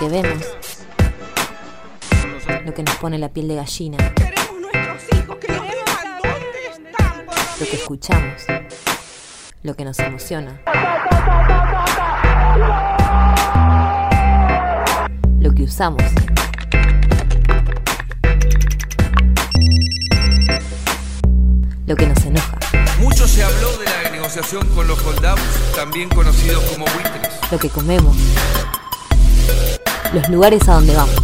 que vemos, lo que nos pone la piel de gallina, lo que escuchamos, lo que nos emociona, lo que usamos. Lo que nos enoja. Mucho se habló de la negociación con los holdouts, también conocidos como buitres. Lo que comemos. Los lugares a donde vamos.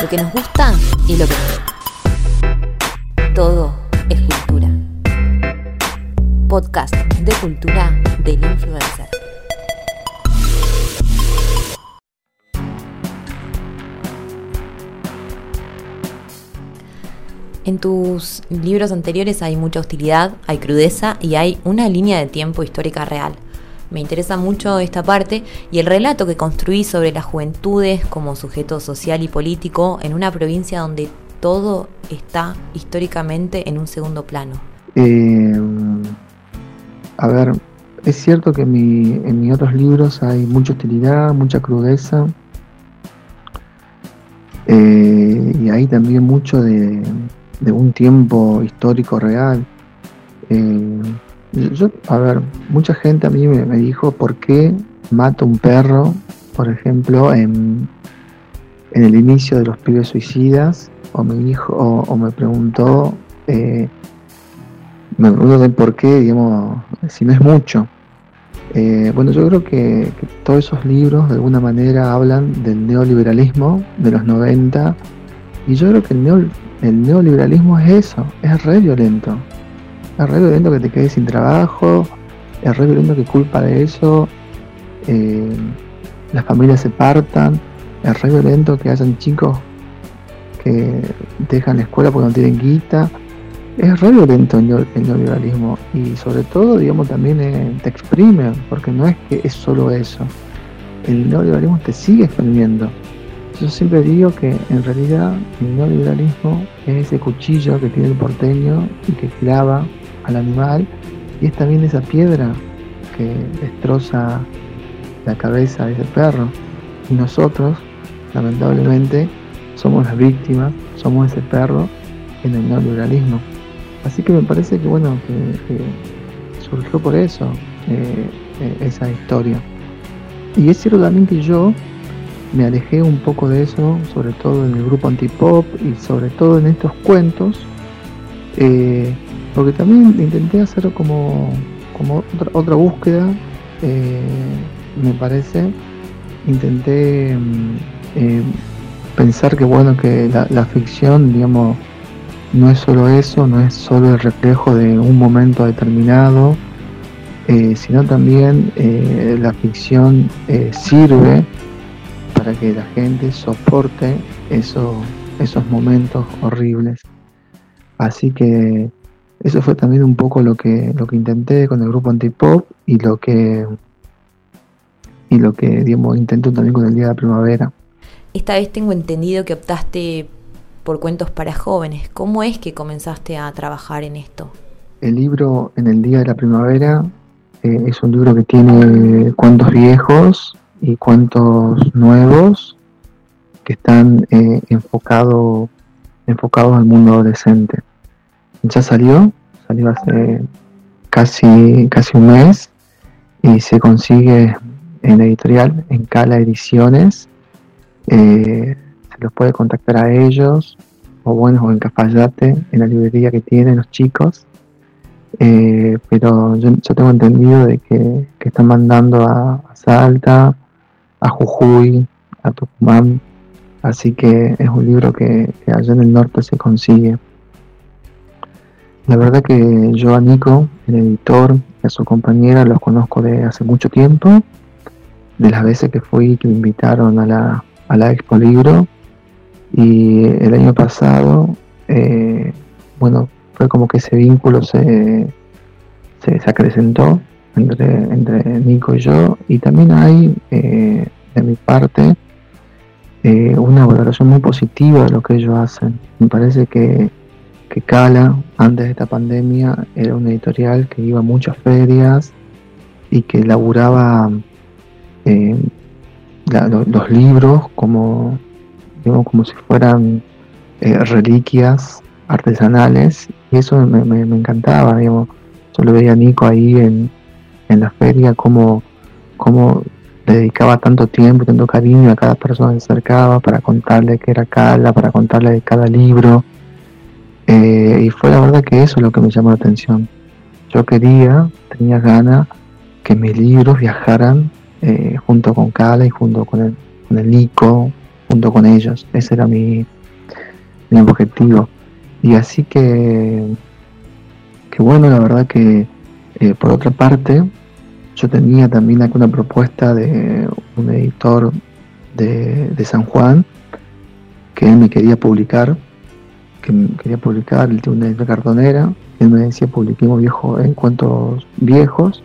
Lo que nos gusta y lo que no. Todo es cultura. Podcast de cultura del influencer. En tus libros anteriores hay mucha hostilidad, hay crudeza y hay una línea de tiempo histórica real. Me interesa mucho esta parte y el relato que construí sobre las juventudes como sujeto social y político en una provincia donde todo está históricamente en un segundo plano. Eh, a ver, es cierto que en, mi, en mis otros libros hay mucha hostilidad, mucha crudeza. Eh, y hay también mucho de, de un tiempo histórico real. Eh, yo, a ver, mucha gente a mí me, dijo por qué mata un perro, por ejemplo, en, en el inicio de los pibes suicidas, o me dijo, o, me preguntó, eh, me preguntó por qué, digamos, si no es mucho. Eh, bueno, yo creo que, todos esos libros de alguna manera hablan del neoliberalismo de los 90 y yo creo que el, el neoliberalismo es eso, es re violento. Es re violento que te quedes sin trabajo, es re violento que culpa de eso eh, las familias se partan, es re violento que hayan chicos que dejan la escuela porque no tienen guita. Es re violento el, neoliberalismo y sobre todo, digamos, también eh, te exprime, porque no es que es solo eso. El neoliberalismo te sigue exprimiendo. Yo siempre digo que en realidad el neoliberalismo es ese cuchillo que tiene el porteño y que clava al animal y es también esa piedra que destroza la cabeza de ese perro. Y nosotros, lamentablemente, somos las víctimas, somos ese perro en el neoliberalismo. Así que me parece que bueno, que, surgió por eso eh, eh, esa historia. Y es cierto también que yo me alejé un poco de eso, sobre todo en el grupo antipop y sobre todo en estos cuentos, eh, porque también intenté hacer como, como otra, búsqueda, eh, me parece, intenté mm, eh, pensar que bueno, que la, ficción, digamos, no es solo eso, no es solo el reflejo de un momento determinado, sino también la ficción sirve para que la gente soporte eso, esos momentos horribles. Así que eso fue también un poco lo que, lo que intenté con el grupo Antipop y lo que y lo que digamos, intento también con el Día de la Primavera. Esta vez tengo entendido que optaste por cuentos para jóvenes. ¿Cómo es que comenzaste a trabajar en esto? El libro En el Día de la Primavera eh, es un libro que tiene cuentos viejos y cuentos nuevos que están eh, enfocados al mundo adolescente. Ya salió, salió hace casi, casi un mes y se consigue en la editorial, en Cala Ediciones. Eh, se los puede contactar a ellos, o bueno, o en Cafayate, en la librería que tienen los chicos. Eh, pero yo, tengo entendido de que, están mandando a Salta, a Jujuy, a Tucumán, así que es un libro que, allá en el norte se consigue. La verdad que yo a Nico, el editor, a su compañera los conozco de hace mucho tiempo, de las veces que fui que me invitaron a la, a la Expo Libro. Y el año pasado, eh, bueno, fue como que ese vínculo se, se, acrecentó entre, entre Nico y yo. Y también hay eh, de mi parte eh, una valoración muy positiva de lo que ellos hacen. Me parece que, que Cala, antes de esta pandemia, era una editorial que iba a muchas ferias y que laburaba eh, los libros como, como si fueran eh, reliquias artesanales y eso me, encantaba, digamos. Yo veía a Nico ahí en, en la feria, como, como dedicaba tanto tiempo, tanto cariño a cada persona que se acercaba para contarle que era Cala, para contarle de cada libro. Eh, y fue la verdad que eso es lo que me llamó la atención. Yo quería, tenía ganas que mis libros viajaran eh, junto con Cala y junto con el, con el Nico, junto con ellos. Ese era mi, mi objetivo. Y así que, que bueno, la verdad que eh, por otra parte, yo tenía también una propuesta de un editor de, San Juan que él me quería publicar, que quería publicar, el una editor cartonera, él me decía publiquemos en cuentos viejos,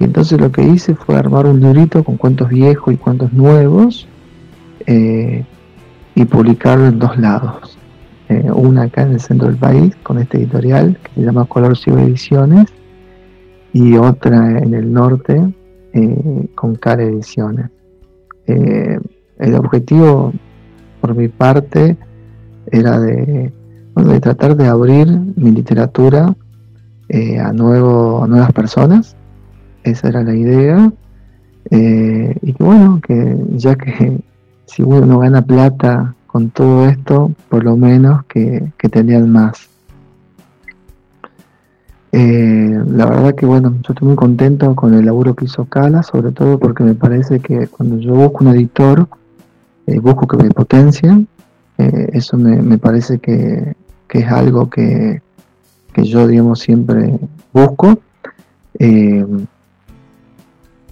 y entonces lo que hice fue armar un librito con cuentos viejos y cuentos nuevos eh, y publicarlo en dos lados. Eh, una acá en el centro del país con este editorial que se llama Color Ciego Ediciones y otra en el norte eh, con Cara Ediciones. El objetivo, por mi parte, era de, de tratar de abrir mi literatura eh, a, nuevo, nuevas personas. Esa era la idea. y que bueno, que ya que si uno gana plata con todo esto, por lo menos que, que tenían más. Eh, la verdad que bueno, yo estoy muy contento con el laburo que hizo Cala, sobre todo porque me parece que cuando yo busco un editor, eh, busco que me potencien, eh, eso me, parece que, es algo que, yo, digamos, siempre busco.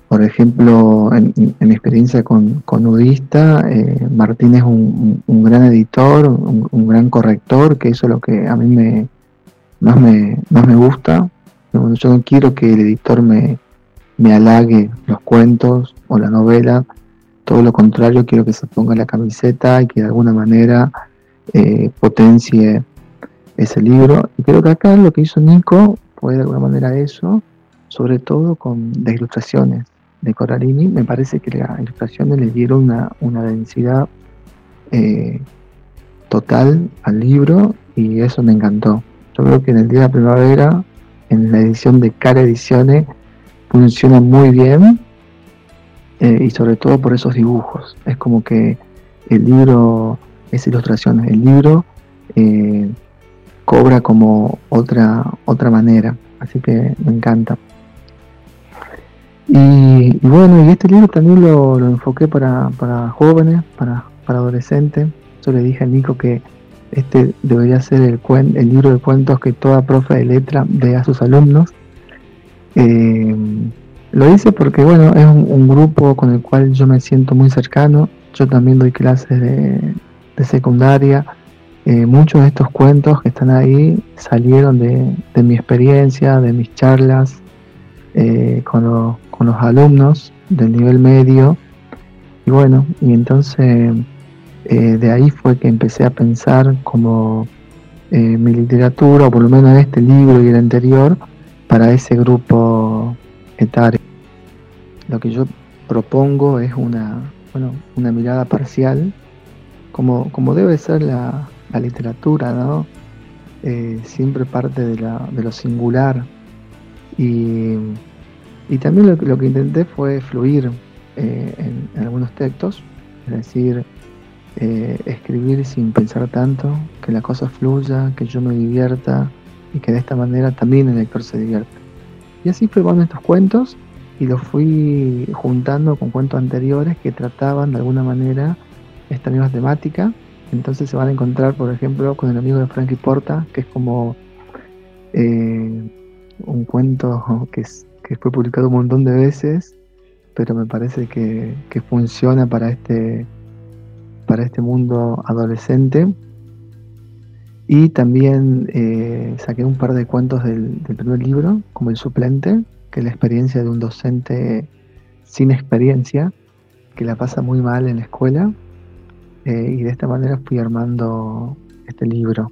por ejemplo, en, mi experiencia con, con Udista, Martín es un, gran editor, un gran corrector, que eso es lo que a mí me, más me, más me gusta. Yo no quiero que el editor me, me halague los cuentos o la novela, todo lo contrario, quiero que se ponga la camiseta y que de alguna manera eh, potencie ese libro. Y creo que acá lo que hizo Nico fue de alguna manera eso, sobre todo con las ilustraciones de Coralini. Me parece que las ilustraciones le dieron una, una densidad eh, total al libro y eso me encantó. Yo creo que en el día de la primavera, en la edición de Cara Ediciones, funciona muy bien eh, y sobre todo por esos dibujos. Es como que el libro, es ilustraciones, el libro eh, cobra como otra, otra manera. Así que me encanta. Y, bueno, y este libro también lo, enfoqué para, jóvenes, para, para adolescentes. Yo le dije a Nico que este debería ser el, el libro de cuentos que toda profe de letra dé a sus alumnos. Eh, lo hice porque, bueno, es un, grupo con el cual yo me siento muy cercano. Yo también doy clases de, secundaria. Eh, muchos de estos cuentos que están ahí salieron de, mi experiencia, de mis charlas eh, con, con los alumnos del nivel medio. Y bueno, y entonces eh, de ahí fue que empecé a pensar como mi literatura, o por lo menos este libro y el anterior, para ese grupo Lo que yo propongo es una, bueno, una mirada parcial, como, como debe ser la, literatura, ¿no? Eh, siempre parte de, la, de lo singular. Y, y también lo, lo, que intenté fue fluir en, en algunos textos, es decir, eh, escribir sin pensar tanto, que la cosa fluya, que yo me divierta y que de esta manera también el lector se divierta. Y así fui con estos cuentos y los fui juntando con cuentos anteriores que trataban de alguna manera esta misma temática. Entonces se van a encontrar, por ejemplo, con el amigo de Frankie Porta, que es como eh, un cuento que, que fue publicado un montón de veces, pero me parece que, que funciona para este para este mundo adolescente. Y también eh, saqué un par de cuentos del, primer libro, como El suplente, que es la experiencia de un docente sin experiencia, que la pasa muy mal en la escuela. Eh, y de esta manera fui armando este libro.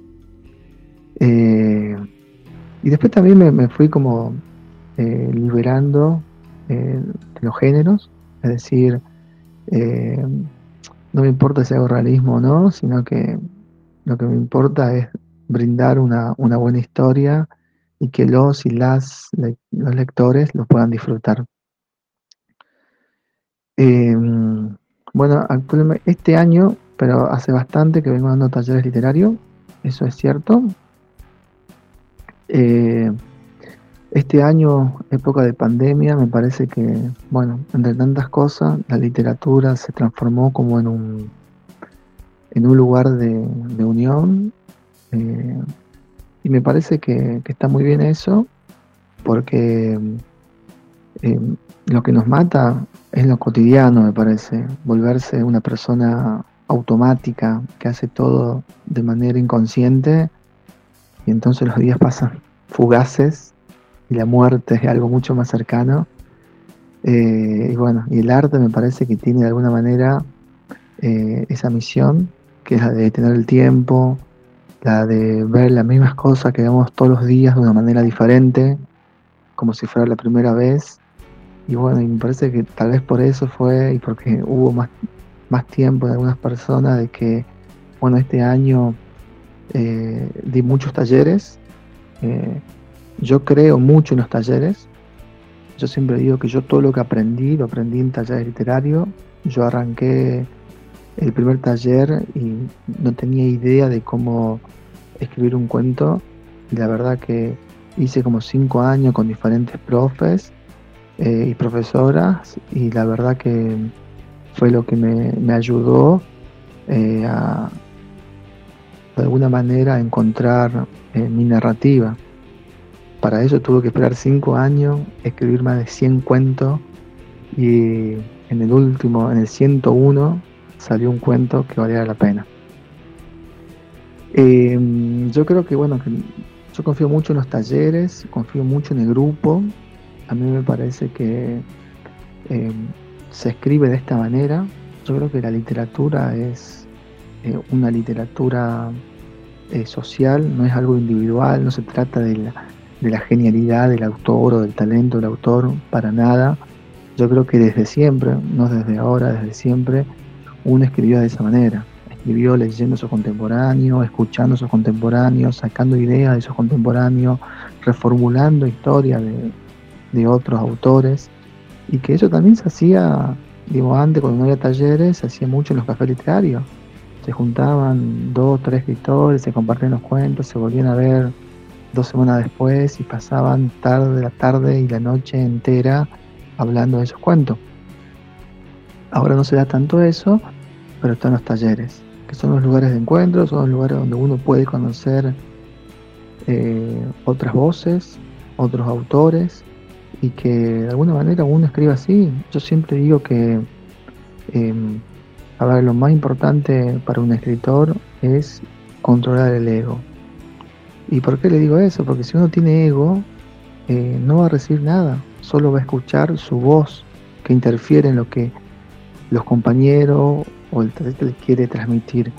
Eh, y después también me, fui como liberando de los géneros, es decir, no me importa si hago realismo o no, sino que lo que me importa es brindar una, buena historia y que los y las los lectores lo puedan disfrutar. Em, bueno, actualmente, este año, pero hace bastante que vengo dando talleres literarios, eso es cierto. Eh, este año, época de pandemia, me parece que, bueno, entre tantas cosas, la literatura se transformó como en un, en un lugar de, unión. Eh, y me parece que, está muy bien eso, porque eh, lo que nos mata es lo cotidiano, me parece. Volverse una persona automática que hace todo de manera inconsciente y entonces los días pasan fugaces y la muerte es algo mucho más cercano. Eh, y bueno, y el arte me parece que tiene de alguna manera esa misión, que es la de tener el tiempo, la de ver las mismas cosas que vemos todos los días de una manera diferente, como si fuera la primera vez. Y bueno, me parece que tal vez por eso fue y porque hubo más, más tiempo de algunas personas de que, bueno, este año eh, di muchos talleres. Yo creo mucho en los talleres. Yo siempre digo que yo todo lo que aprendí, lo aprendí en talleres literarios. Yo arranqué el primer taller y no tenía idea de cómo escribir un cuento. La verdad que hice como cinco años con diferentes profes eh, y profesoras y la verdad que fue lo que me, ayudó eh, a de alguna manera encontrar eh, mi narrativa. Para eso tuve que esperar cinco años, escribir más de 100 cuentos y en el último, en el 101, salió un cuento que valía la pena. Em, yo creo que, bueno, que yo confío mucho en los talleres, confío mucho en el grupo. A mí me parece que em, se escribe de esta manera. Yo creo que la literatura es eh, una literatura eh, social, no es algo individual, no se trata de la, de la genialidad del autor o del talento del autor, para nada. Yo creo que desde siempre, no desde ahora, desde siempre, uno escribió de esa manera. Escribió leyendo a sus contemporáneos, escuchando a sus contemporáneos, sacando ideas de sus contemporáneos, reformulando historias de, de otros autores. Y que eso también se hacía, digo, antes cuando no había talleres, se hacía mucho en los cafés literarios. Se juntaban dos, tres escritores, se compartían los cuentos, se volvían a ver dos semanas después y pasaban tarde la tarde y la noche entera hablando de esos cuentos. Ahora no se da tanto eso, pero están los talleres, que son los lugares de encuentro, son los lugares donde uno puede conocer eh, otras voces, otros autores, y que de alguna manera uno escriba así. Yo siempre digo que, em, a ver, lo más importante para un escritor es controlar el ego. ¿Y por qué le digo eso? Porque si uno tiene ego, eh, no va a recibir nada, solo va a escuchar su voz que interfiere en lo que los compañeros o el le quiere transmitir.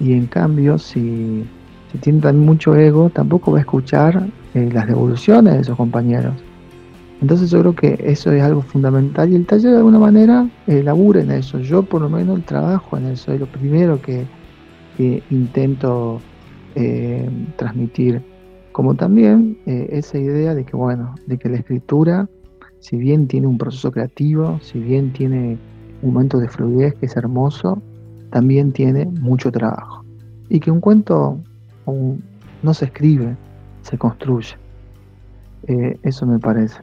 Y en cambio, si, si tiene también mucho ego, tampoco va a escuchar eh, las devoluciones de esos compañeros. Entonces yo creo que eso es algo fundamental y el taller de alguna manera eh, labura en eso. Yo por lo menos trabajo en eso, es lo primero que, que intento eh, transmitir, como también eh, esa idea de que, bueno, de que la escritura, si bien tiene un proceso creativo, si bien tiene momento de fluidez que es hermoso, también tiene mucho trabajo. Y que un cuento no se escribe, se construye. Eh, eso me parece.